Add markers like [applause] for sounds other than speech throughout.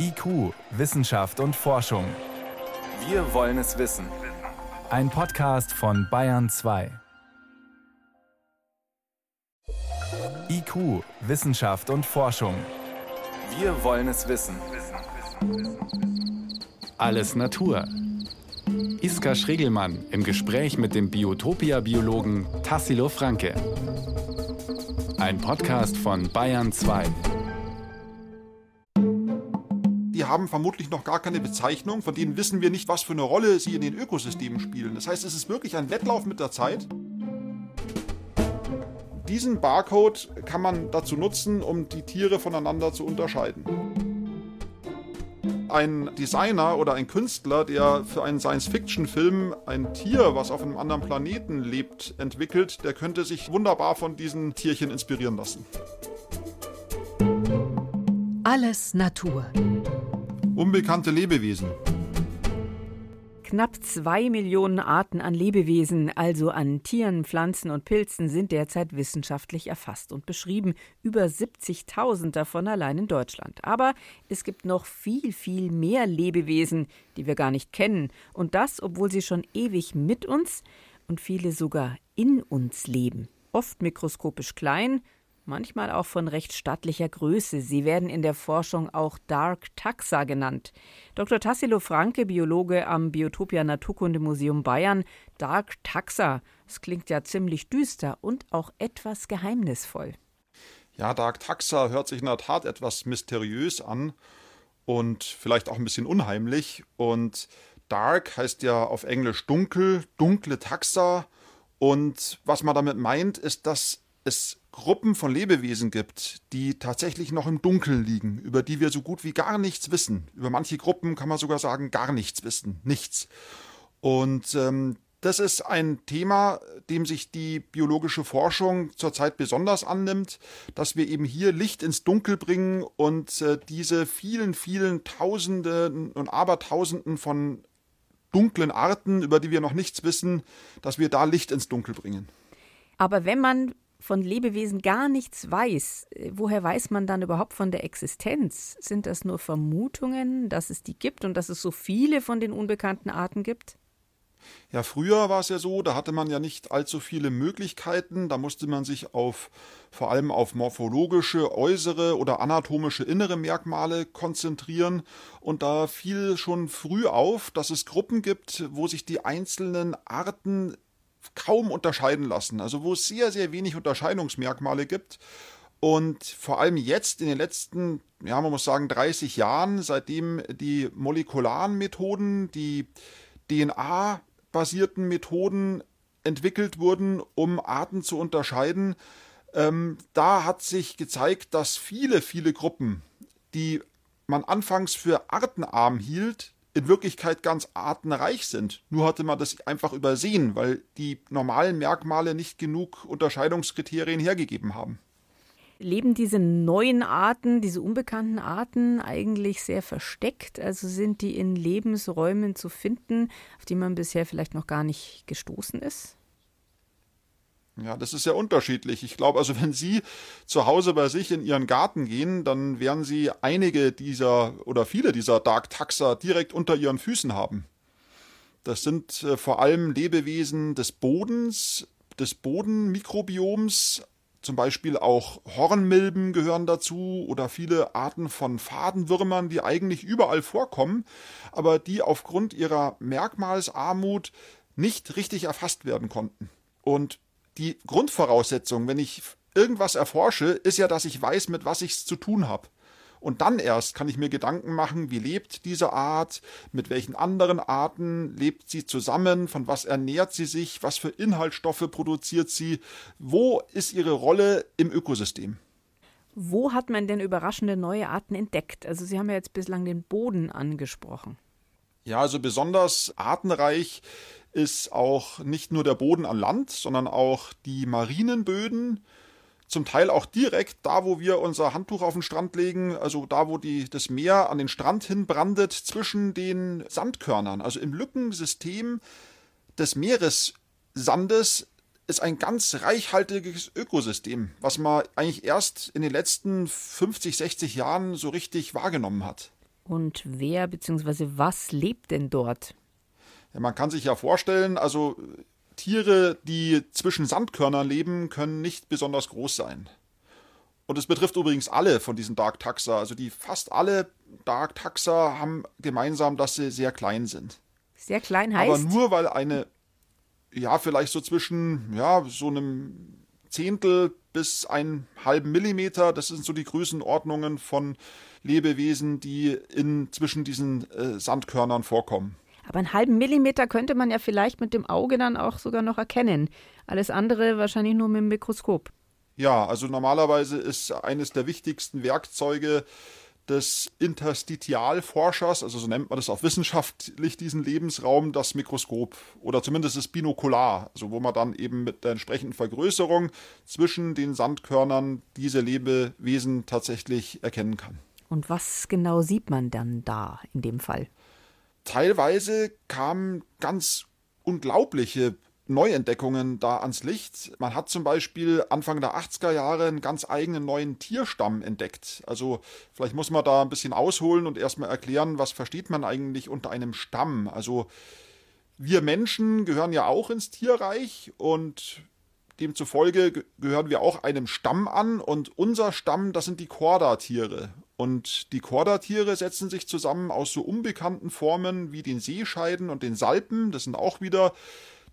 IQ, Wissenschaft und Forschung. Wir wollen es wissen. Ein Podcast von Bayern 2. IQ, Wissenschaft und Forschung. Wir wollen es wissen. Alles Natur. Iska Schregelmann im Gespräch mit dem Biotopia-Biologen Tassilo Franke. Ein Podcast von Bayern 2 die haben vermutlich noch gar keine Bezeichnung, von denen wissen wir nicht, was für eine Rolle sie in den Ökosystemen spielen. Das heißt, es ist wirklich ein Wettlauf mit der Zeit. Diesen Barcode kann man dazu nutzen, um die Tiere voneinander zu unterscheiden. Ein Designer oder ein Künstler, der für einen Science-Fiction-Film ein Tier, was auf einem anderen Planeten lebt, entwickelt, der könnte sich wunderbar von diesen Tierchen inspirieren lassen. Alles Natur. Unbekannte Lebewesen. Knapp zwei Millionen Arten an Lebewesen, also an Tieren, Pflanzen und Pilzen, sind derzeit wissenschaftlich erfasst und beschrieben. Über 70.000 davon allein in Deutschland. Aber es gibt noch viel, viel mehr Lebewesen, die wir gar nicht kennen. Und das, obwohl sie schon ewig mit uns und viele sogar in uns leben. Oft mikroskopisch klein, manchmal auch von recht stattlicher Größe. Sie werden in der Forschung auch Dark Taxa genannt. Dr. Tassilo Franke, Biologe am Biotopia Naturkundemuseum Bayern. Dark Taxa, das klingt ja ziemlich düster und auch etwas geheimnisvoll. Ja, Dark Taxa hört sich in der Tat etwas mysteriös an und vielleicht auch ein bisschen unheimlich. Und Dark heißt ja auf Englisch dunkel, dunkle Taxa. Und was man damit meint, ist, dass es Gruppen von Lebewesen gibt, die tatsächlich noch im Dunkeln liegen, über die wir so gut wie gar nichts wissen. Über manche Gruppen kann man sogar sagen, gar nichts wissen, nichts. Und ähm, das ist ein Thema, dem sich die biologische Forschung zurzeit besonders annimmt, dass wir eben hier Licht ins Dunkel bringen und äh, diese vielen, vielen Tausenden und Abertausenden von dunklen Arten, über die wir noch nichts wissen, dass wir da Licht ins Dunkel bringen. Aber wenn man von Lebewesen gar nichts weiß, äh, woher weiß man dann überhaupt von der Existenz? Sind das nur Vermutungen, dass es die gibt und dass es so viele von den unbekannten Arten gibt? Ja, früher war es ja so, da hatte man ja nicht allzu viele Möglichkeiten, da musste man sich auf vor allem auf morphologische, äußere oder anatomische innere Merkmale konzentrieren und da fiel schon früh auf, dass es Gruppen gibt, wo sich die einzelnen Arten kaum unterscheiden lassen, also wo es sehr, sehr wenig Unterscheidungsmerkmale gibt. Und vor allem jetzt in den letzten, ja, man muss sagen, 30 Jahren, seitdem die molekularen Methoden, die DNA-basierten Methoden entwickelt wurden, um Arten zu unterscheiden, ähm, da hat sich gezeigt, dass viele, viele Gruppen, die man anfangs für artenarm hielt, in Wirklichkeit ganz artenreich sind. Nur hatte man das einfach übersehen, weil die normalen Merkmale nicht genug Unterscheidungskriterien hergegeben haben. Leben diese neuen Arten, diese unbekannten Arten eigentlich sehr versteckt? Also sind die in Lebensräumen zu finden, auf die man bisher vielleicht noch gar nicht gestoßen ist? Ja, das ist ja unterschiedlich. Ich glaube, also wenn Sie zu Hause bei sich in Ihren Garten gehen, dann werden Sie einige dieser oder viele dieser Dark Taxa direkt unter Ihren Füßen haben. Das sind äh, vor allem Lebewesen des Bodens, des Bodenmikrobioms, zum Beispiel auch Hornmilben gehören dazu oder viele Arten von Fadenwürmern, die eigentlich überall vorkommen, aber die aufgrund ihrer Merkmalsarmut nicht richtig erfasst werden konnten. Und die Grundvoraussetzung, wenn ich irgendwas erforsche, ist ja, dass ich weiß, mit was ich es zu tun habe. Und dann erst kann ich mir Gedanken machen, wie lebt diese Art, mit welchen anderen Arten lebt sie zusammen, von was ernährt sie sich, was für Inhaltsstoffe produziert sie, wo ist ihre Rolle im Ökosystem. Wo hat man denn überraschende neue Arten entdeckt? Also Sie haben ja jetzt bislang den Boden angesprochen. Ja, also besonders artenreich ist auch nicht nur der Boden an Land, sondern auch die Marinenböden, zum Teil auch direkt da, wo wir unser Handtuch auf den Strand legen, also da, wo die, das Meer an den Strand hinbrandet, zwischen den Sandkörnern. Also im Lückensystem des Meeressandes ist ein ganz reichhaltiges Ökosystem, was man eigentlich erst in den letzten 50, 60 Jahren so richtig wahrgenommen hat. Und wer bzw. was lebt denn dort? Ja, man kann sich ja vorstellen, also Tiere, die zwischen Sandkörnern leben, können nicht besonders groß sein. Und es betrifft übrigens alle von diesen Dark Taxa. Also die fast alle Dark Taxa haben gemeinsam, dass sie sehr klein sind. Sehr klein heißt? Aber nur weil eine, ja, vielleicht so zwischen, ja, so einem Zehntel bis einen halben Millimeter, das sind so die Größenordnungen von Lebewesen, die in, zwischen diesen äh, Sandkörnern vorkommen. Aber einen halben Millimeter könnte man ja vielleicht mit dem Auge dann auch sogar noch erkennen. Alles andere wahrscheinlich nur mit dem Mikroskop. Ja, also normalerweise ist eines der wichtigsten Werkzeuge des Interstitialforschers, also so nennt man das auch wissenschaftlich diesen Lebensraum, das Mikroskop oder zumindest das Binokular, also wo man dann eben mit der entsprechenden Vergrößerung zwischen den Sandkörnern diese Lebewesen tatsächlich erkennen kann. Und was genau sieht man dann da in dem Fall? Teilweise kamen ganz unglaubliche Neuentdeckungen da ans Licht. Man hat zum Beispiel Anfang der 80er Jahre einen ganz eigenen neuen Tierstamm entdeckt. Also vielleicht muss man da ein bisschen ausholen und erstmal erklären, was versteht man eigentlich unter einem Stamm. Also wir Menschen gehören ja auch ins Tierreich und demzufolge gehören wir auch einem Stamm an und unser Stamm, das sind die Chordatiere. Und die Chordatiere setzen sich zusammen aus so unbekannten Formen wie den Seescheiden und den Salpen. Das sind auch wieder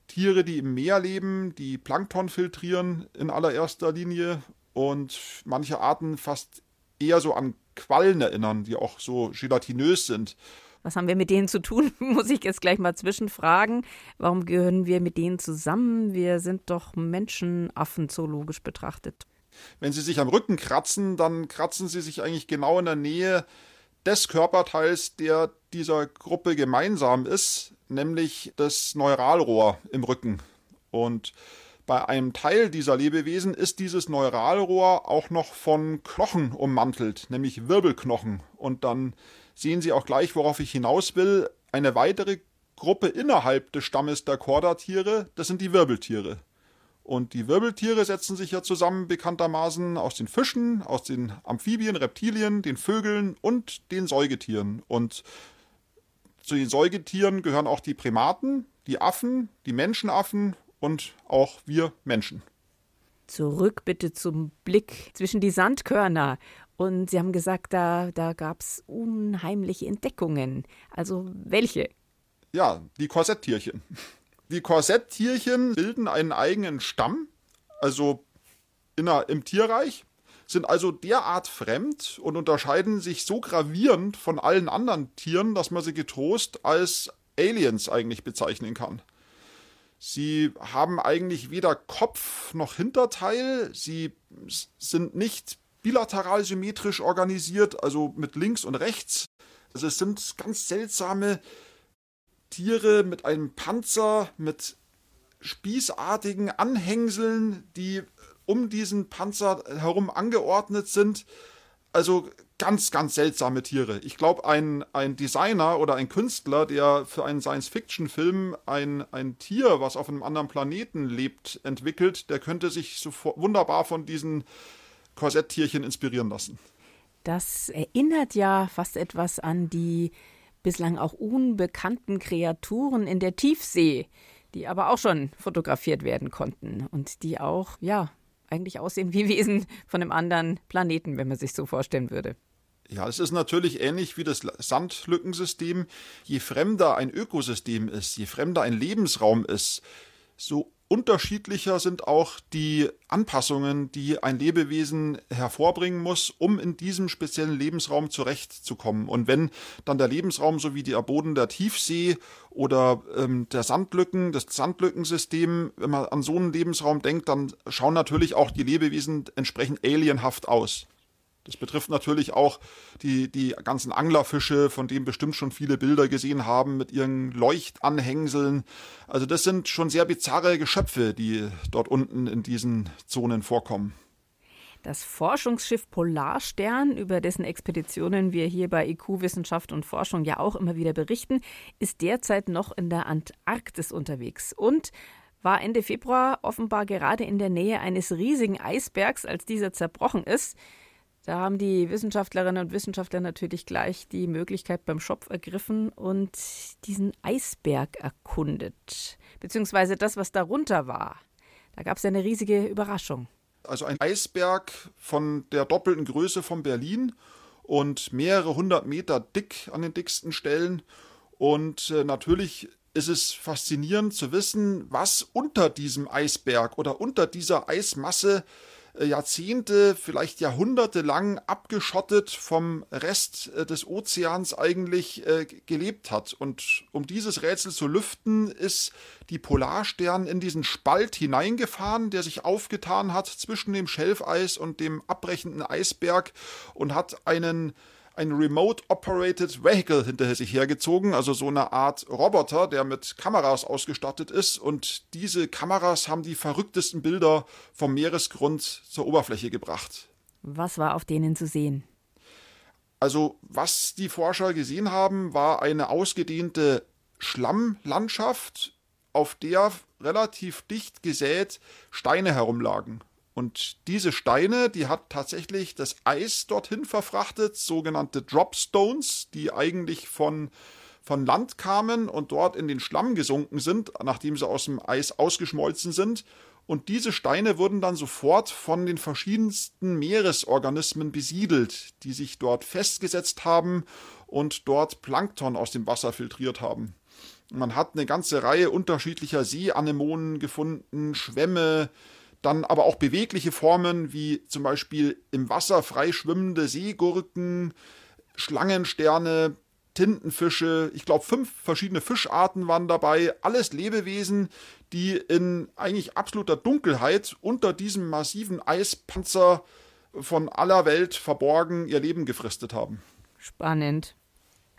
Tiere, die im Meer leben, die Plankton filtrieren in allererster Linie und manche Arten fast eher so an Quallen erinnern, die auch so gelatinös sind. Was haben wir mit denen zu tun? [laughs] Muss ich jetzt gleich mal zwischenfragen. Warum gehören wir mit denen zusammen? Wir sind doch Menschenaffen zoologisch betrachtet. Wenn sie sich am Rücken kratzen, dann kratzen sie sich eigentlich genau in der Nähe des Körperteils, der dieser Gruppe gemeinsam ist, nämlich das Neuralrohr im Rücken. Und bei einem Teil dieser Lebewesen ist dieses Neuralrohr auch noch von Knochen ummantelt, nämlich Wirbelknochen. Und dann sehen Sie auch gleich, worauf ich hinaus will. Eine weitere Gruppe innerhalb des Stammes der Chordatiere, das sind die Wirbeltiere. Und die Wirbeltiere setzen sich ja zusammen bekanntermaßen aus den Fischen, aus den Amphibien, Reptilien, den Vögeln und den Säugetieren. Und zu den Säugetieren gehören auch die Primaten, die Affen, die Menschenaffen und auch wir Menschen. Zurück bitte zum Blick zwischen die Sandkörner. Und Sie haben gesagt, da, da gab es unheimliche Entdeckungen. Also welche? Ja, die Korsetttierchen. Die Korsetttierchen bilden einen eigenen Stamm, also inner, im Tierreich, sind also derart fremd und unterscheiden sich so gravierend von allen anderen Tieren, dass man sie getrost als Aliens eigentlich bezeichnen kann. Sie haben eigentlich weder Kopf noch Hinterteil, sie sind nicht bilateral symmetrisch organisiert, also mit links und rechts. Also es sind ganz seltsame Tiere mit einem Panzer, mit spießartigen Anhängseln, die um diesen Panzer herum angeordnet sind. Also ganz, ganz seltsame Tiere. Ich glaube, ein, ein Designer oder ein Künstler, der für einen Science-Fiction-Film ein, ein Tier, was auf einem anderen Planeten lebt, entwickelt, der könnte sich so wunderbar von diesen Korsetttierchen inspirieren lassen. Das erinnert ja fast etwas an die bislang auch unbekannten Kreaturen in der Tiefsee, die aber auch schon fotografiert werden konnten und die auch, ja, eigentlich aussehen wie [laughs] Wesen von einem anderen Planeten, wenn man sich so vorstellen würde. Ja, es ist natürlich ähnlich wie das Sandlückensystem. Je fremder ein Ökosystem ist, je fremder ein Lebensraum ist, so unterschiedlicher sind auch die Anpassungen, die ein Lebewesen hervorbringen muss, um in diesem speziellen Lebensraum zurechtzukommen. Und wenn dann der Lebensraum sowie der Boden der Tiefsee oder ähm, der Sandlücken, das Sandlückensystem, wenn man an so einen Lebensraum denkt, dann schauen natürlich auch die Lebewesen entsprechend alienhaft aus. Das betrifft natürlich auch die, die ganzen Anglerfische, von denen bestimmt schon viele Bilder gesehen haben, mit ihren Leuchtanhängseln. Also das sind schon sehr bizarre Geschöpfe, die dort unten in diesen Zonen vorkommen. Das Forschungsschiff Polarstern, über dessen Expeditionen wir hier bei IQ Wissenschaft und Forschung ja auch immer wieder berichten, ist derzeit noch in der Antarktis unterwegs und war Ende Februar offenbar gerade in der Nähe eines riesigen Eisbergs, als dieser zerbrochen ist. Da haben die Wissenschaftlerinnen und Wissenschaftler natürlich gleich die Möglichkeit beim Schopf ergriffen und diesen Eisberg erkundet, beziehungsweise das, was darunter war. Da gab es ja eine riesige Überraschung. Also ein Eisberg von der doppelten Größe von Berlin und mehrere hundert Meter dick an den dicksten Stellen. Und äh, natürlich ist es faszinierend zu wissen, was unter diesem Eisberg oder unter dieser Eismasse Jahrzehnte, vielleicht Jahrhunderte lang abgeschottet vom Rest äh, des Ozeans eigentlich äh, gelebt hat. Und um dieses Rätsel zu lüften, ist die Polarstern in diesen Spalt hineingefahren, der sich aufgetan hat zwischen dem Schelfeis und dem abbrechenden Eisberg und hat einen ein Remote Operated Vehicle hinter sich hergezogen, also so eine Art Roboter, der mit Kameras ausgestattet ist. Und diese Kameras haben die verrücktesten Bilder vom Meeresgrund zur Oberfläche gebracht. Was war auf denen zu sehen? Also, was die Forscher gesehen haben, war eine ausgedehnte Schlammlandschaft, auf der relativ dicht gesät Steine herumlagen. Und diese Steine, die hat tatsächlich das Eis dorthin verfrachtet, sogenannte Dropstones, die eigentlich von, von Land kamen und dort in den Schlamm gesunken sind, nachdem sie aus dem Eis ausgeschmolzen sind. Und diese Steine wurden dann sofort von den verschiedensten Meeresorganismen besiedelt, die sich dort festgesetzt haben und dort Plankton aus dem Wasser filtriert haben. Man hat eine ganze Reihe unterschiedlicher Seeanemonen gefunden, Schwämme, dann aber auch bewegliche Formen wie zum Beispiel im Wasser freischwimmende Seegurken, Schlangensterne, Tintenfische, ich glaube fünf verschiedene Fischarten waren dabei, alles Lebewesen, die in eigentlich absoluter Dunkelheit unter diesem massiven Eispanzer von aller Welt verborgen ihr Leben gefristet haben. Spannend.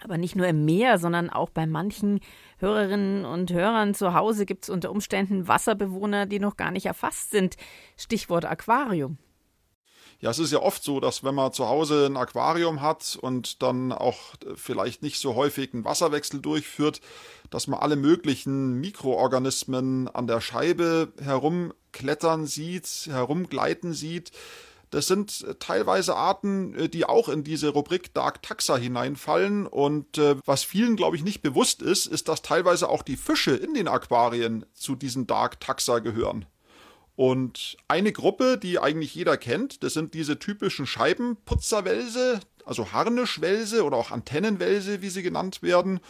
Aber nicht nur im Meer, sondern auch bei manchen Hörerinnen und Hörern zu Hause gibt es unter Umständen Wasserbewohner, die noch gar nicht erfasst sind. Stichwort Aquarium. Ja, es ist ja oft so, dass wenn man zu Hause ein Aquarium hat und dann auch vielleicht nicht so häufig einen Wasserwechsel durchführt, dass man alle möglichen Mikroorganismen an der Scheibe herumklettern sieht, herumgleiten sieht. Das sind äh, teilweise Arten, äh, die auch in diese Rubrik Dark Taxa hineinfallen. Und äh, was vielen, glaube ich, nicht bewusst ist, ist, dass teilweise auch die Fische in den Aquarien zu diesen Dark Taxa gehören. Und eine Gruppe, die eigentlich jeder kennt, das sind diese typischen Scheibenputzerwälse, also Harnischwälse oder auch Antennenwälse, wie sie genannt werden.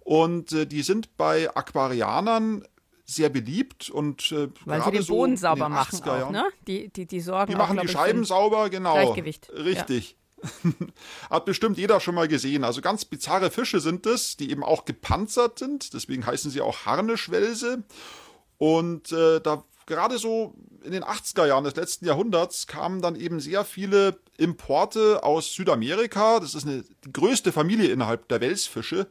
Und die sind bei Aquarianern sehr beliebt und äh, weil sie den Boden so sauber machen auch, ne? Die, die, die sorgen Die machen auch, die Scheiben sauber, genau. Gleichgewicht. Richtig. Ja. [laughs] Hat bestimmt jeder schon mal gesehen. Also ganz bizarre Fische sind es, die eben auch gepanzert sind. Deswegen heißen sie auch Harnischwälse. Und äh, da gerade so in den 80er Jahren des letzten Jahrhunderts kamen dann eben sehr viele Importe aus Südamerika. Das ist eine, die größte Familie innerhalb der Welsfische.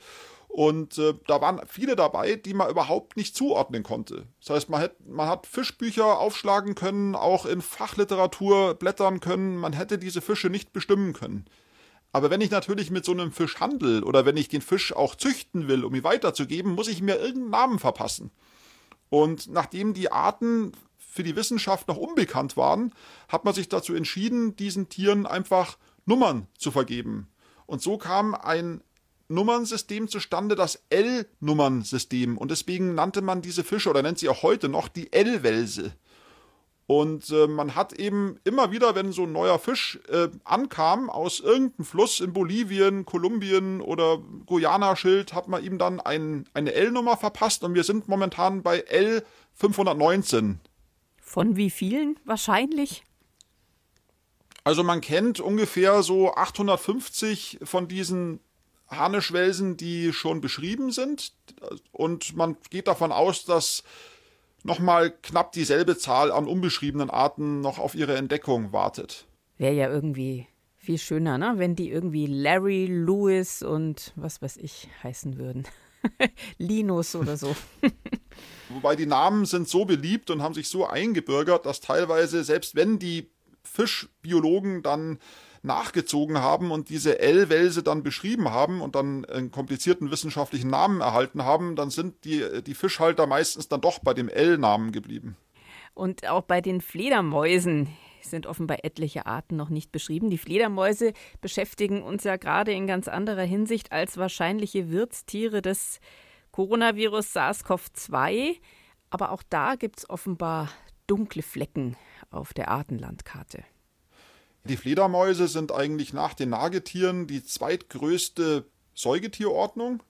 Und äh, da waren viele dabei, die man überhaupt nicht zuordnen konnte. Das heißt, man, hätt, man hat Fischbücher aufschlagen können, auch in Fachliteratur blättern können. Man hätte diese Fische nicht bestimmen können. Aber wenn ich natürlich mit so einem Fisch handel oder wenn ich den Fisch auch züchten will, um ihn weiterzugeben, muss ich mir irgendeinen Namen verpassen. Und nachdem die Arten für die Wissenschaft noch unbekannt waren, hat man sich dazu entschieden, diesen Tieren einfach Nummern zu vergeben. Und so kam ein Nummernsystem zustande, das L-Nummernsystem. Und deswegen nannte man diese Fische oder nennt sie auch heute noch die L-Welse. Und äh, man hat eben immer wieder, wenn so ein neuer Fisch äh, ankam aus irgendeinem Fluss in Bolivien, Kolumbien oder Guyana-Schild, hat man ihm dann ein, eine L-Nummer verpasst und wir sind momentan bei L519. Von wie vielen wahrscheinlich? Also man kennt ungefähr so 850 von diesen Harnischwelsen, die schon beschrieben sind. Und man geht davon aus, dass nochmal knapp dieselbe Zahl an unbeschriebenen Arten noch auf ihre Entdeckung wartet. Wäre ja irgendwie viel schöner, ne? wenn die irgendwie Larry, Lewis und was weiß ich heißen würden. [laughs] Linus oder so. [laughs] Wobei die Namen sind so beliebt und haben sich so eingebürgert, dass teilweise, selbst wenn die Fischbiologen dann nachgezogen haben und diese L-Welse dann beschrieben haben und dann einen komplizierten wissenschaftlichen Namen erhalten haben, dann sind die, die Fischhalter meistens dann doch bei dem L-Namen geblieben. Und auch bei den Fledermäusen sind offenbar etliche Arten noch nicht beschrieben. Die Fledermäuse beschäftigen uns ja gerade in ganz anderer Hinsicht als wahrscheinliche Wirtstiere des Coronavirus SARS-CoV-2. Aber auch da gibt es offenbar dunkle Flecken auf der Artenlandkarte. Die Fledermäuse sind eigentlich nach den Nagetieren die zweitgrößte Säugetierordnung.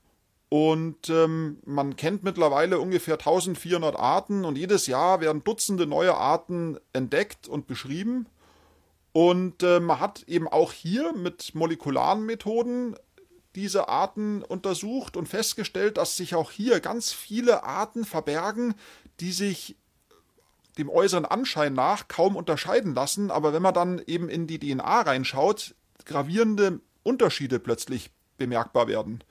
Und ähm, man kennt mittlerweile ungefähr 1400 Arten und jedes Jahr werden Dutzende neue Arten entdeckt und beschrieben. Und äh, man hat eben auch hier mit molekularen Methoden diese Arten untersucht und festgestellt, dass sich auch hier ganz viele Arten verbergen, die sich dem äußeren Anschein nach kaum unterscheiden lassen, aber wenn man dann eben in die DNA reinschaut, gravierende Unterschiede plötzlich bemerkbar werden.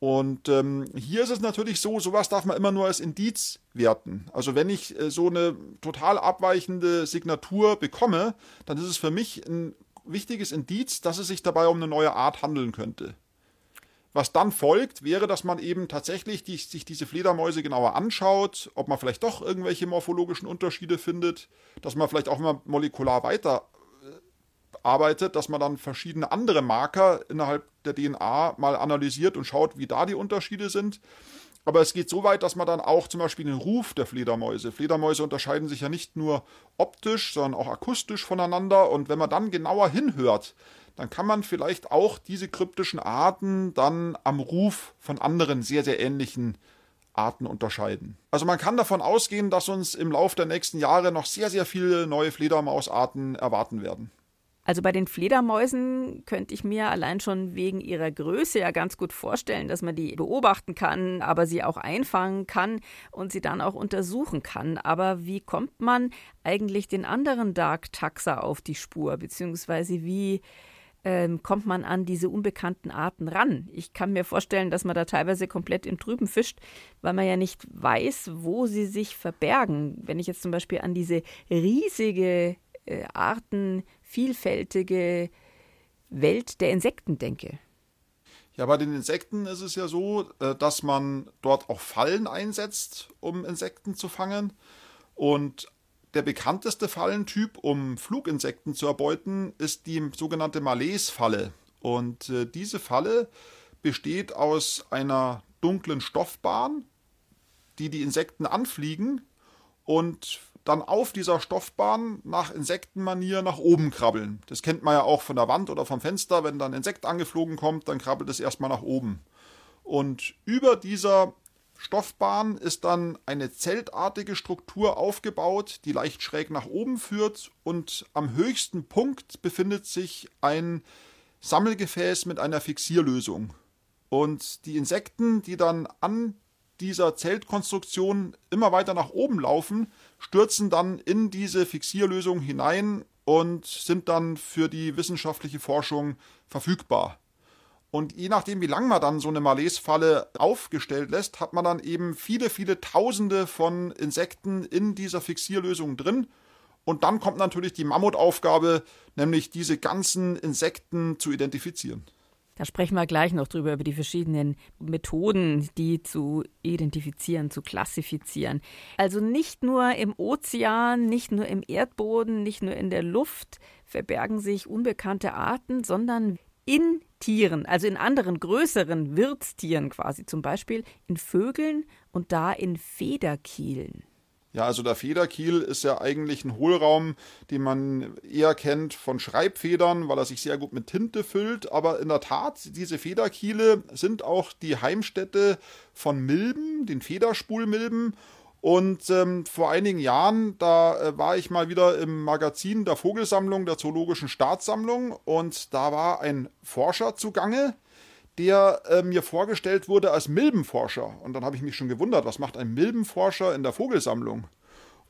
Und ähm, hier ist es natürlich so, sowas darf man immer nur als Indiz werten. Also wenn ich äh, so eine total abweichende Signatur bekomme, dann ist es für mich ein wichtiges Indiz, dass es sich dabei um eine neue Art handeln könnte. Was dann folgt, wäre, dass man eben tatsächlich die, sich diese Fledermäuse genauer anschaut, ob man vielleicht doch irgendwelche morphologischen Unterschiede findet, dass man vielleicht auch mal molekular weiter äh, arbeitet, dass man dann verschiedene andere Marker innerhalb der DNA mal analysiert und schaut, wie da die Unterschiede sind. Aber es geht so weit, dass man dann auch zum Beispiel den Ruf der Fledermäuse. Fledermäuse unterscheiden sich ja nicht nur optisch, sondern auch akustisch voneinander. Und wenn man dann genauer hinhört, dann kann man vielleicht auch diese kryptischen Arten dann am Ruf von anderen sehr, sehr ähnlichen Arten unterscheiden. Also man kann davon ausgehen, dass uns im Laufe der nächsten Jahre noch sehr, sehr viele neue Fledermausarten erwarten werden. Also bei den Fledermäusen könnte ich mir allein schon wegen ihrer Größe ja ganz gut vorstellen, dass man die beobachten kann, aber sie auch einfangen kann und sie dann auch untersuchen kann. Aber wie kommt man eigentlich den anderen Dark Taxa auf die Spur, beziehungsweise wie ähm, kommt man an diese unbekannten Arten ran. Ich kann mir vorstellen, dass man da teilweise komplett im Trüben fischt, weil man ja nicht weiß, wo sie sich verbergen. Wenn ich jetzt zum Beispiel an diese riesige, äh, artenvielfältige Welt der Insekten denke. Ja, bei den Insekten ist es ja so, äh, dass man dort auch Fallen einsetzt, um Insekten zu fangen. Und der bekannteste Fallentyp, um Fluginsekten zu erbeuten, ist die sogenannte Malaise-Falle. Und äh, diese Falle besteht aus einer dunklen Stoffbahn, die die Insekten anfliegen und dann auf dieser Stoffbahn nach Insektenmanier nach oben krabbeln. Das kennt man ja auch von der Wand oder vom Fenster. Wenn dann ein Insekt angeflogen kommt, dann krabbelt es erstmal nach oben. Und über dieser Stoffbahn ist dann eine zeltartige Struktur aufgebaut, die leicht schräg nach oben führt und am höchsten Punkt befindet sich ein Sammelgefäß mit einer Fixierlösung. Und die Insekten, die dann an dieser Zeltkonstruktion immer weiter nach oben laufen, stürzen dann in diese Fixierlösung hinein und sind dann für die wissenschaftliche Forschung verfügbar. Und je nachdem, wie lang man dann so eine Malaise-Falle aufgestellt lässt, hat man dann eben viele, viele Tausende von Insekten in dieser Fixierlösung drin. Und dann kommt natürlich die Mammutaufgabe, nämlich diese ganzen Insekten zu identifizieren. Da sprechen wir gleich noch drüber, über die verschiedenen Methoden, die zu identifizieren, zu klassifizieren. Also nicht nur im Ozean, nicht nur im Erdboden, nicht nur in der Luft verbergen sich unbekannte Arten, sondern in Tieren, also in anderen größeren Wirtstieren quasi, zum Beispiel in Vögeln und da in Federkielen. Ja, also der Federkiel ist ja eigentlich ein Hohlraum, den man eher kennt von Schreibfedern, weil er sich sehr gut mit Tinte füllt. Aber in der Tat, diese Federkiele sind auch die Heimstätte von Milben, den Federspulmilben. Und ähm, vor einigen Jahren, da äh, war ich mal wieder im Magazin der Vogelsammlung der Zoologischen Staatssammlung und da war ein Forscher zugange, der äh, mir vorgestellt wurde als Milbenforscher. Und dann habe ich mich schon gewundert, was macht ein Milbenforscher in der Vogelsammlung?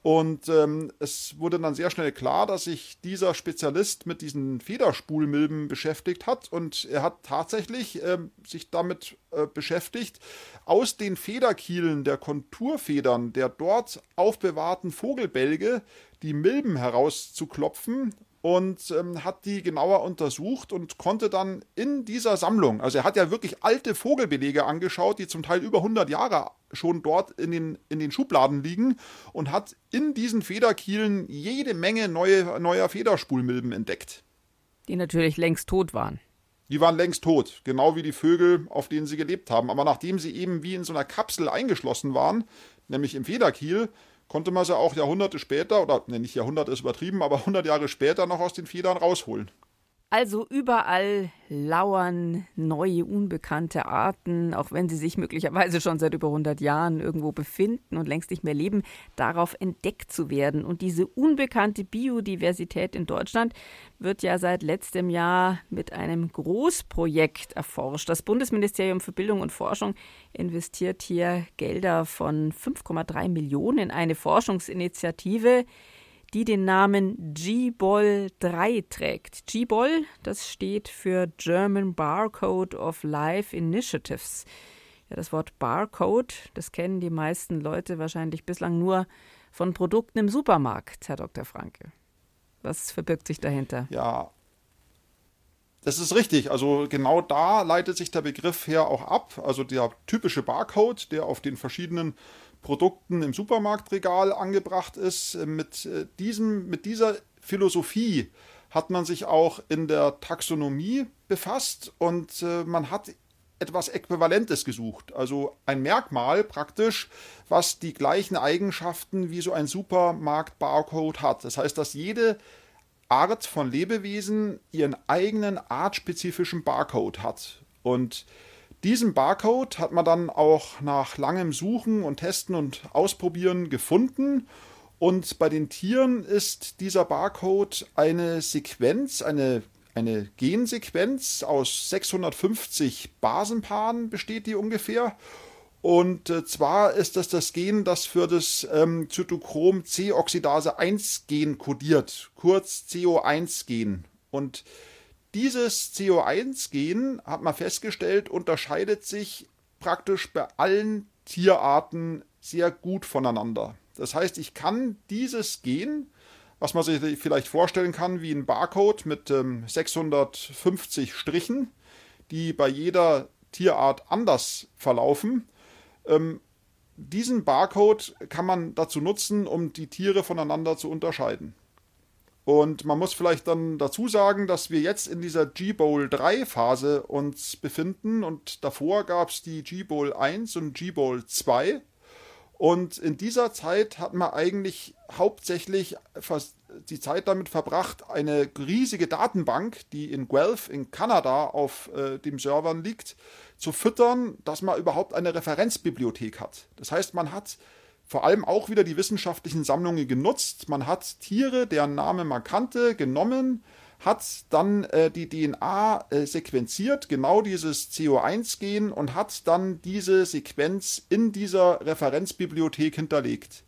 Und ähm, es wurde dann sehr schnell klar, dass sich dieser Spezialist mit diesen Federspulmilben beschäftigt hat. Und er hat tatsächlich äh, sich damit äh, beschäftigt, aus den Federkielen der Konturfedern der dort aufbewahrten Vogelbälge die Milben herauszuklopfen und ähm, hat die genauer untersucht und konnte dann in dieser Sammlung, also er hat ja wirklich alte Vogelbelege angeschaut, die zum Teil über 100 Jahre schon dort in den, in den Schubladen liegen und hat in diesen Federkielen jede Menge neue, neuer Federspulmilben entdeckt. Die natürlich längst tot waren. Die waren längst tot, genau wie die Vögel, auf denen sie gelebt haben. Aber nachdem sie eben wie in so einer Kapsel eingeschlossen waren, nämlich im Federkiel, konnte man sie auch Jahrhunderte später, oder ne, nicht Jahrhundert ist übertrieben, aber 100 Jahre später noch aus den Federn rausholen. Also überall lauern neue, unbekannte Arten, auch wenn sie sich möglicherweise schon seit über 100 Jahren irgendwo befinden und längst nicht mehr leben, darauf entdeckt zu werden. Und diese unbekannte Biodiversität in Deutschland wird ja seit letztem Jahr mit einem Großprojekt erforscht. Das Bundesministerium für Bildung und Forschung investiert hier Gelder von 5,3 Millionen in eine Forschungsinitiative, die den Namen GBOL 3 trägt. GBOL, das steht für German Barcode of Life Initiatives. Ja, das Wort Barcode, das kennen die meisten Leute wahrscheinlich bislang nur von Produkten im Supermarkt, Herr Dr. Franke. Was verbirgt sich dahinter? Ja, das ist richtig. Also genau da leitet sich der Begriff her auch ab. Also der typische Barcode, der auf den verschiedenen Produkten im Supermarktregal angebracht ist. Mit, äh, diesem, mit dieser Philosophie hat man sich auch in der Taxonomie befasst und äh, man hat etwas Äquivalentes gesucht. Also ein Merkmal praktisch, was die gleichen Eigenschaften wie so ein Supermarkt-Barcode hat. Das heißt, dass jede Art von Lebewesen ihren eigenen artspezifischen Barcode hat. Und diesen Barcode hat man dann auch nach langem Suchen und Testen und Ausprobieren gefunden. Und bei den Tieren ist dieser Barcode eine Sequenz, eine, eine Gensequenz aus 650 Basenpaaren besteht die ungefähr. Und äh, zwar ist das das Gen, das für das ähm, Zytochrom C-Oxidase 1-Gen kodiert, kurz CO1-Gen. Und dieses CO1-Gen, hat man festgestellt, unterscheidet sich praktisch bei allen Tierarten sehr gut voneinander. Das heißt, ich kann dieses Gen, was man sich vielleicht vorstellen kann wie ein Barcode mit ähm, 650 Strichen, die bei jeder Tierart anders verlaufen, ähm, diesen Barcode kann man dazu nutzen, um die Tiere voneinander zu unterscheiden. Und man muss vielleicht dann dazu sagen, dass wir jetzt in dieser G-Bowl 3 Phase uns befinden und davor gab es die G-Bowl 1 und G-Bowl 2. Und in dieser Zeit hat man eigentlich hauptsächlich die Zeit damit verbracht, eine riesige Datenbank, die in Guelph in Kanada auf äh, dem Servern liegt, zu füttern, dass man überhaupt eine Referenzbibliothek hat. Das heißt, man hat vor allem auch wieder die wissenschaftlichen Sammlungen genutzt. Man hat Tiere, deren Name man kannte, genommen, hat dann äh, die DNA äh, sequenziert, genau dieses CO1-Gen, und hat dann diese Sequenz in dieser Referenzbibliothek hinterlegt.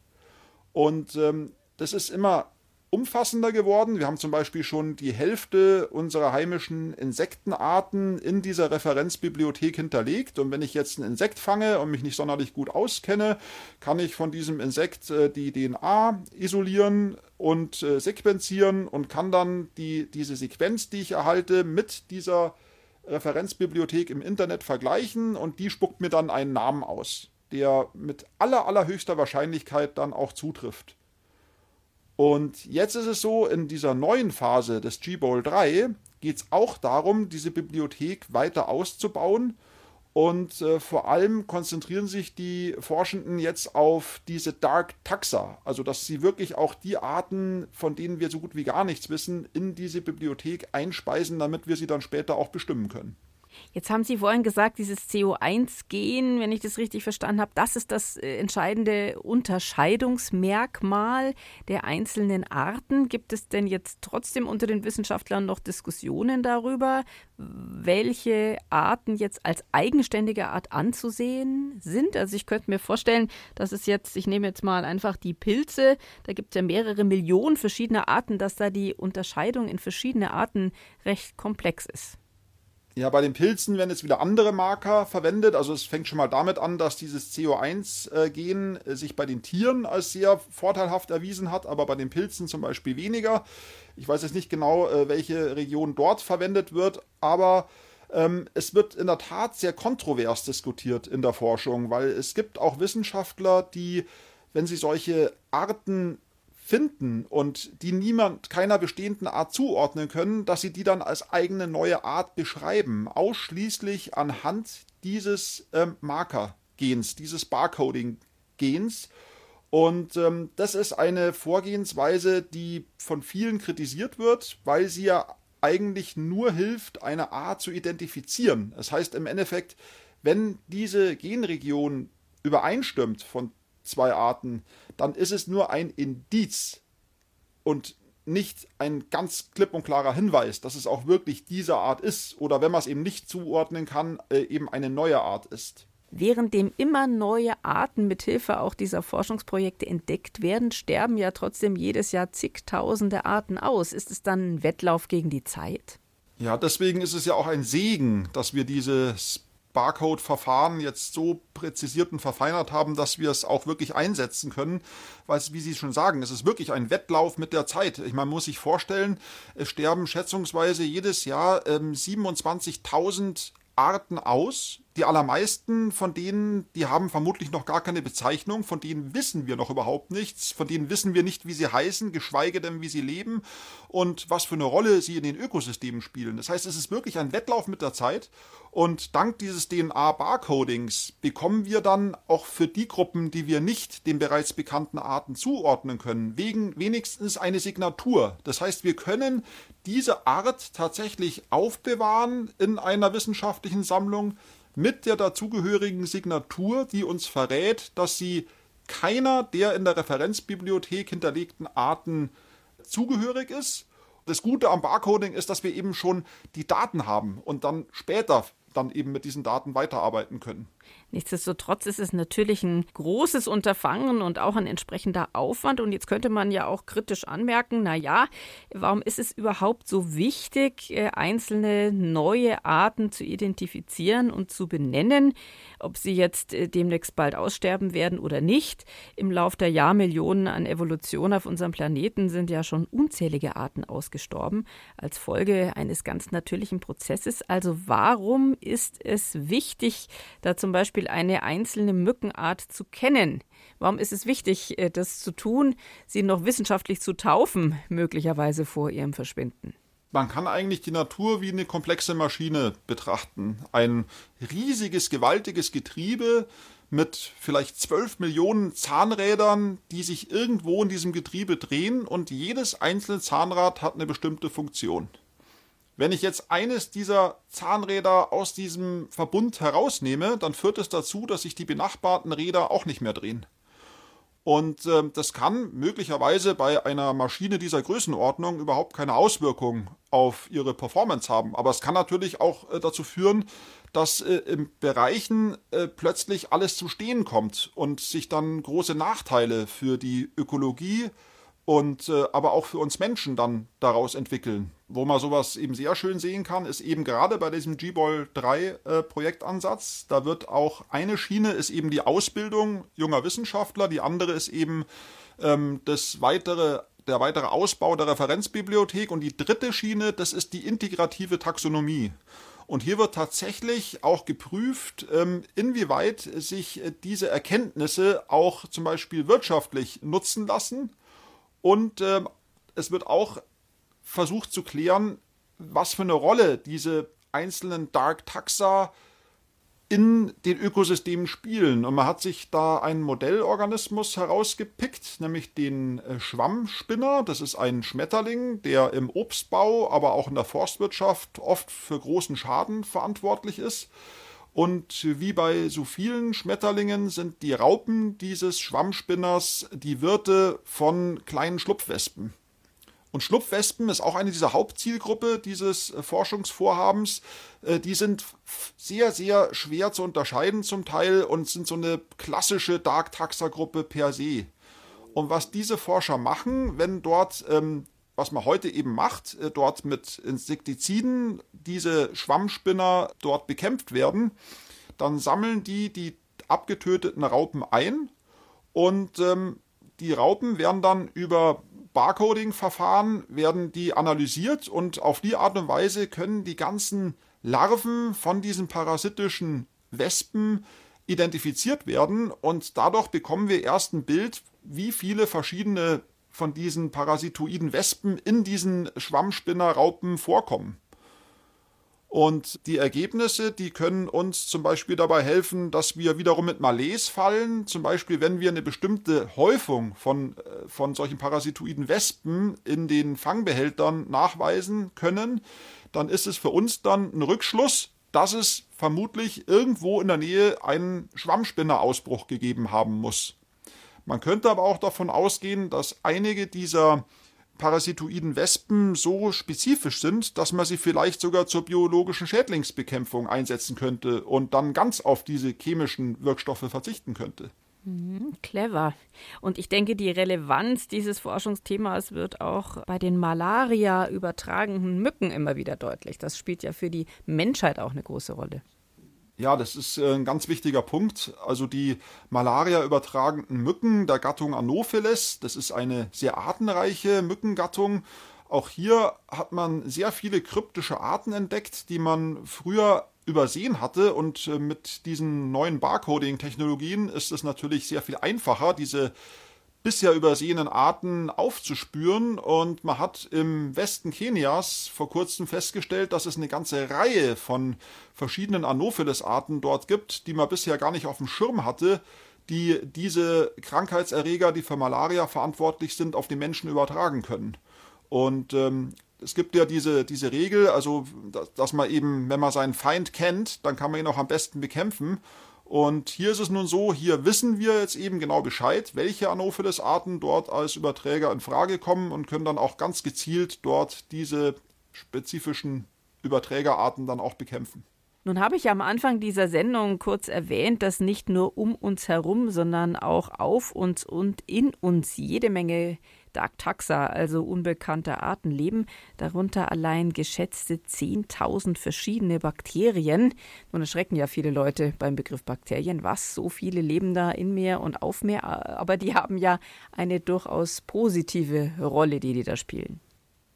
Und ähm, das ist immer umfassender geworden. Wir haben zum Beispiel schon die Hälfte unserer heimischen Insektenarten in dieser Referenzbibliothek hinterlegt. Und wenn ich jetzt ein Insekt fange und mich nicht sonderlich gut auskenne, kann ich von diesem Insekt äh, die DNA isolieren und äh, sequenzieren und kann dann die, diese Sequenz, die ich erhalte, mit dieser Referenzbibliothek im Internet vergleichen und die spuckt mir dann einen Namen aus, der mit aller, allerhöchster Wahrscheinlichkeit dann auch zutrifft. Und jetzt ist es so, in dieser neuen Phase des G-Bowl 3 geht es auch darum, diese Bibliothek weiter auszubauen. Und äh, vor allem konzentrieren sich die Forschenden jetzt auf diese Dark Taxa, also dass sie wirklich auch die Arten, von denen wir so gut wie gar nichts wissen, in diese Bibliothek einspeisen, damit wir sie dann später auch bestimmen können. Jetzt haben Sie vorhin gesagt, dieses CO1-Gen, wenn ich das richtig verstanden habe, das ist das äh, entscheidende Unterscheidungsmerkmal der einzelnen Arten. Gibt es denn jetzt trotzdem unter den Wissenschaftlern noch Diskussionen darüber, welche Arten jetzt als eigenständige Art anzusehen sind? Also ich könnte mir vorstellen, dass es jetzt, ich nehme jetzt mal einfach die Pilze, da gibt es ja mehrere Millionen verschiedene Arten, dass da die Unterscheidung in verschiedene Arten recht komplex ist. Ja, bei den Pilzen werden jetzt wieder andere Marker verwendet. Also es fängt schon mal damit an, dass dieses CO1-Gen äh, sich bei den Tieren als sehr vorteilhaft erwiesen hat, aber bei den Pilzen zum Beispiel weniger. Ich weiß jetzt nicht genau, äh, welche Region dort verwendet wird, aber ähm, es wird in der Tat sehr kontrovers diskutiert in der Forschung, weil es gibt auch Wissenschaftler, die, wenn sie solche Arten finden und die niemand keiner bestehenden Art zuordnen können, dass sie die dann als eigene neue Art beschreiben, ausschließlich anhand dieses ähm, Marker-Gens, dieses Barcoding-Gens. Und ähm, das ist eine Vorgehensweise, die von vielen kritisiert wird, weil sie ja eigentlich nur hilft, eine Art zu identifizieren. Das heißt im Endeffekt, wenn diese Genregion übereinstimmt von zwei Arten, dann ist es nur ein Indiz und nicht ein ganz klipp und klarer Hinweis, dass es auch wirklich diese Art ist oder wenn man es eben nicht zuordnen kann, äh, eben eine neue Art ist. Währenddem immer neue Arten mithilfe auch dieser Forschungsprojekte entdeckt werden, sterben ja trotzdem jedes Jahr zigtausende Arten aus. Ist es dann ein Wettlauf gegen die Zeit? Ja, deswegen ist es ja auch ein Segen, dass wir dieses Barcode-Verfahren jetzt so präzisiert und verfeinert haben, dass wir es auch wirklich einsetzen können. Weil, wie Sie schon sagen, es ist wirklich ein Wettlauf mit der Zeit. Ich meine, man muss sich vorstellen, es sterben schätzungsweise jedes Jahr ähm, 27.000 Arten aus. Die allermeisten von denen, die haben vermutlich noch gar keine Bezeichnung, von denen wissen wir noch überhaupt nichts, von denen wissen wir nicht, wie sie heißen, geschweige denn, wie sie leben und was für eine Rolle sie in den Ökosystemen spielen. Das heißt, es ist wirklich ein Wettlauf mit der Zeit und dank dieses DNA-Barcodings bekommen wir dann auch für die Gruppen, die wir nicht den bereits bekannten Arten zuordnen können, wegen wenigstens eine Signatur. Das heißt, wir können diese Art tatsächlich aufbewahren in einer wissenschaftlichen Sammlung mit der dazugehörigen Signatur, die uns verrät, dass sie keiner der in der Referenzbibliothek hinterlegten Arten zugehörig ist. Das Gute am Barcoding ist, dass wir eben schon die Daten haben und dann später dann eben mit diesen Daten weiterarbeiten können. Nichtsdestotrotz ist es natürlich ein großes Unterfangen und auch ein entsprechender Aufwand. Und jetzt könnte man ja auch kritisch anmerken, na ja, warum ist es überhaupt so wichtig, äh, einzelne neue Arten zu identifizieren und zu benennen, ob sie jetzt äh, demnächst bald aussterben werden oder nicht? Im Lauf der Jahrmillionen an Evolution auf unserem Planeten sind ja schon unzählige Arten ausgestorben als Folge eines ganz natürlichen Prozesses. Also warum ist es wichtig, da zum Beispiel eine einzelne Mückenart zu kennen. Warum ist es wichtig, äh, das zu tun, sie noch wissenschaftlich zu taufen, möglicherweise vor ihrem Verschwinden? Man kann eigentlich die Natur wie eine komplexe Maschine betrachten. Ein riesiges, gewaltiges Getriebe mit vielleicht zwölf Millionen Zahnrädern, die sich irgendwo in diesem Getriebe drehen und jedes einzelne Zahnrad hat eine bestimmte Funktion. Wenn ich jetzt eines dieser Zahnräder aus diesem Verbund herausnehme, dann führt es dazu, dass sich die benachbarten Räder auch nicht mehr drehen. Und äh, das kann möglicherweise bei einer Maschine dieser Größenordnung überhaupt keine Auswirkung auf ihre Performance haben. Aber es kann natürlich auch äh, dazu führen, dass äh, in Bereichen äh, plötzlich alles zum Stehen kommt und sich dann große Nachteile für die Ökologie und äh, aber auch für uns Menschen dann daraus entwickeln. Wo man sowas eben sehr schön sehen kann, ist eben gerade bei diesem G-Ball 3 äh, Projektansatz. Da wird auch eine Schiene ist eben die Ausbildung junger Wissenschaftler, die andere ist eben ähm, das weitere der weitere Ausbau der Referenzbibliothek und die dritte Schiene, das ist die integrative Taxonomie. Und hier wird tatsächlich auch geprüft, ähm, inwieweit sich äh, diese Erkenntnisse auch zum Beispiel wirtschaftlich nutzen lassen und äh, es wird auch versucht zu klären, was für eine Rolle diese einzelnen Dark Taxa in den Ökosystemen spielen. Und man hat sich da einen Modellorganismus herausgepickt, nämlich den äh, Schwammspinner. Das ist ein Schmetterling, der im Obstbau, aber auch in der Forstwirtschaft oft für großen Schaden verantwortlich ist. Und wie bei so vielen Schmetterlingen sind die Raupen dieses Schwammspinners die Wirte von kleinen Schlupfwespen. Und Schlupfwespen ist auch eine dieser Hauptzielgruppe dieses äh, Forschungsvorhabens. Äh, die sind sehr, sehr schwer zu unterscheiden zum Teil und sind so eine klassische Dark Taxa Gruppe per se. Und was diese Forscher machen, wenn dort ähm, was man heute eben macht, äh, dort mit Insektiziden diese Schwammspinner dort bekämpft werden, dann sammeln die die abgetöteten Raupen ein und ähm, die Raupen werden dann über Barcoding-Verfahren werden die analysiert und auf die Art und Weise können die ganzen Larven von diesen parasitischen Wespen identifiziert werden und dadurch bekommen wir erst ein Bild, wie viele verschiedene von diesen parasitoiden Wespen in diesen Schwammspinnerraupen vorkommen. Und die Ergebnisse, die können uns zum Beispiel dabei helfen, dass wir wiederum mit Malaise fallen. Zum Beispiel, wenn wir eine bestimmte Häufung von, äh, von solchen parasitoiden Wespen in den Fangbehältern nachweisen können, dann ist es für uns dann ein Rückschluss, dass es vermutlich irgendwo in der Nähe einen Schwammspinnerausbruch gegeben haben muss. Man könnte aber auch davon ausgehen, dass einige dieser parasitoiden Wespen so spezifisch sind, dass man sie vielleicht sogar zur biologischen Schädlingsbekämpfung einsetzen könnte und dann ganz auf diese chemischen Wirkstoffe verzichten könnte. Mhm, clever. Und ich denke, die Relevanz dieses Forschungsthemas wird auch bei den Malaria übertragenden Mücken immer wieder deutlich. Das spielt ja für die Menschheit auch eine große Rolle. Ja, das ist äh, ein ganz wichtiger Punkt. Also die Malaria übertragenden Mücken der Gattung Anopheles, das ist eine sehr artenreiche Mückengattung. Auch hier hat man sehr viele kryptische Arten entdeckt, die man früher übersehen hatte. Und äh, mit diesen neuen Barcoding-Technologien ist es natürlich sehr viel einfacher, diese bisher übersehenen Arten aufzuspüren. Und man hat im Westen Kenias vor kurzem festgestellt, dass es eine ganze Reihe von verschiedenen Anopheles-Arten dort gibt, die man bisher gar nicht auf dem Schirm hatte, die diese Krankheitserreger, die für Malaria verantwortlich sind, auf die Menschen übertragen können. Und ähm, es gibt ja diese, diese Regel, also dass man eben, wenn man seinen Feind kennt, dann kann man ihn auch am besten bekämpfen. Und hier ist es nun so, hier wissen wir jetzt eben genau Bescheid, welche Anopheles-Arten dort als Überträger in Frage kommen und können dann auch ganz gezielt dort diese spezifischen Überträgerarten dann auch bekämpfen. Nun habe ich am Anfang dieser Sendung kurz erwähnt, dass nicht nur um uns herum, sondern auch auf uns und in uns jede Menge Dark Taxa, also unbekannte Arten, leben, darunter allein geschätzte 10.000 verschiedene Bakterien. Nun erschrecken ja viele Leute beim Begriff Bakterien. Was? So viele leben da in mir und auf mir? Aber die haben ja eine durchaus positive Rolle, die die da spielen.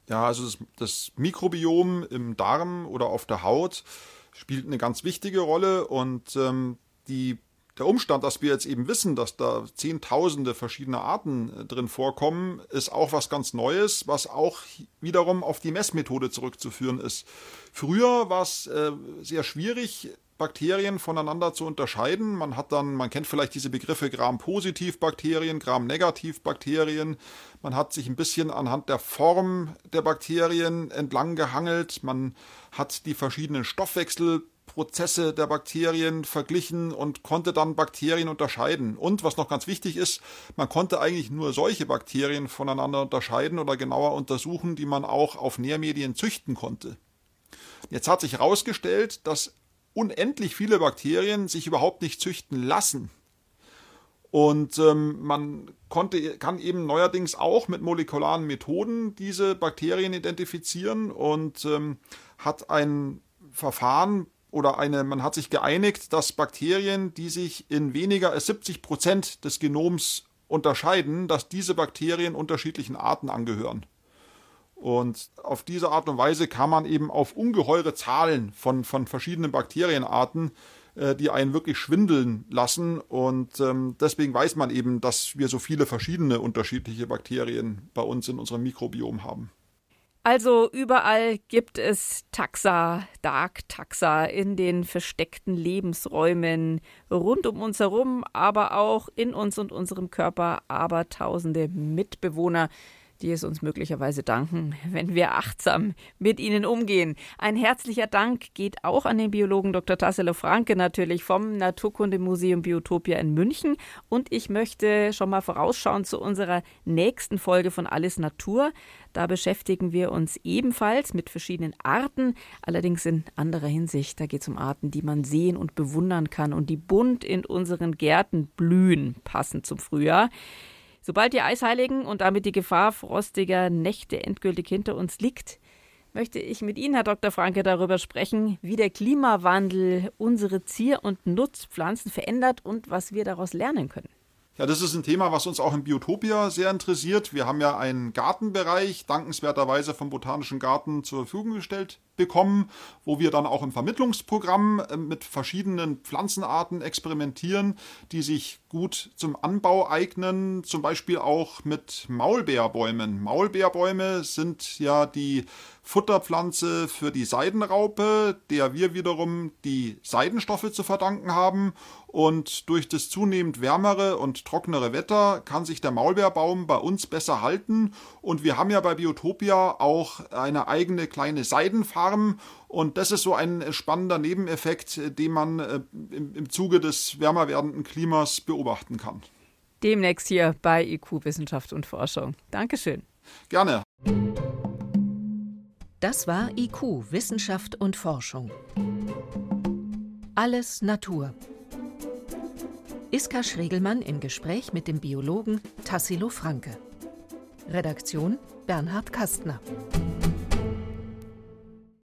Ja, also das, das Mikrobiom im Darm oder auf der Haut spielt eine ganz wichtige Rolle und ähm, die der Umstand, dass wir jetzt eben wissen, dass da Zehntausende verschiedene Arten äh, drin vorkommen, ist auch was ganz Neues, was auch wiederum auf die Messmethode zurückzuführen ist. Früher war es äh, sehr schwierig, Bakterien voneinander zu unterscheiden. Man hat dann, man kennt vielleicht diese Begriffe Gram-Positiv-Bakterien, Gram-Negativ-Bakterien. Man hat sich ein bisschen anhand der Form der Bakterien entlang gehangelt. Man hat die verschiedenen Stoffwechsel Prozesse der Bakterien verglichen und konnte dann Bakterien unterscheiden. Und was noch ganz wichtig ist, man konnte eigentlich nur solche Bakterien voneinander unterscheiden oder genauer untersuchen, die man auch auf Nährmedien züchten konnte. Jetzt hat sich herausgestellt, dass unendlich viele Bakterien sich überhaupt nicht züchten lassen. Und ähm, man konnte, kann eben neuerdings auch mit molekularen Methoden diese Bakterien identifizieren und ähm, hat ein Verfahren oder eine, man hat sich geeinigt, dass Bakterien, die sich in weniger als 70 Prozent des Genoms unterscheiden, dass diese Bakterien unterschiedlichen Arten angehören. Und auf diese Art und Weise kann man eben auf ungeheure Zahlen von, von verschiedenen Bakterienarten, äh, die einen wirklich schwindeln lassen. Und ähm, deswegen weiß man eben, dass wir so viele verschiedene unterschiedliche Bakterien bei uns in unserem Mikrobiom haben. Also überall gibt es Taxa, Dark Taxa in den versteckten Lebensräumen rund um uns herum, aber auch in uns und unserem Körper, aber tausende Mitbewohner, die es uns möglicherweise danken, [laughs] wenn wir achtsam mit ihnen umgehen. Ein herzlicher Dank geht auch an den Biologen Dr. Tassilo Franke natürlich vom Naturkundemuseum Biotopia in München. Und ich möchte schon mal vorausschauen zu unserer nächsten Folge von Alles Natur. Da beschäftigen wir uns ebenfalls mit verschiedenen Arten, allerdings in anderer Hinsicht. Da geht es um Arten, die man sehen und bewundern kann und die bunt in unseren Gärten blühen, passend zum Frühjahr. Sobald die Eisheiligen und damit die Gefahr frostiger Nächte endgültig hinter uns liegt, möchte ich mit Ihnen, Herr Dr. Franke, darüber sprechen, wie der Klimawandel unsere Zier- und Nutzpflanzen verändert und was wir daraus lernen können. Ja, das ist ein Thema, was uns auch im Biotopia sehr interessiert. Wir haben ja einen Gartenbereich, dankenswerterweise vom Botanischen Garten zur Verfügung gestellt bekommen, wo wir dann auch im Vermittlungsprogramm äh, mit verschiedenen Pflanzenarten experimentieren, die sich gut zum Anbau eignen, zum Beispiel auch mit Maulbeerbäumen. Maulbeerbäume sind ja die Futterpflanze für die Seidenraupe, der wir wiederum die Seidenstoffe zu verdanken haben. Und durch das zunehmend wärmere und trockenere Wetter kann sich der Maulbeerbaum bei uns besser halten. Und wir haben ja bei Biotopia auch eine eigene kleine Seidenfarm. Und das ist so ein spannender Nebeneffekt, den man äh, im Zuge des wärmer werdenden Klimas beobachten kann. Demnächst hier bei IQ Wissenschaft und Forschung. Dankeschön. Gerne. Das war IQ, Wissenschaft und Forschung. Alles Natur. Iska Schregelmann im Gespräch mit dem Biologen Tassilo Franke. Redaktion Bernhard Kastner.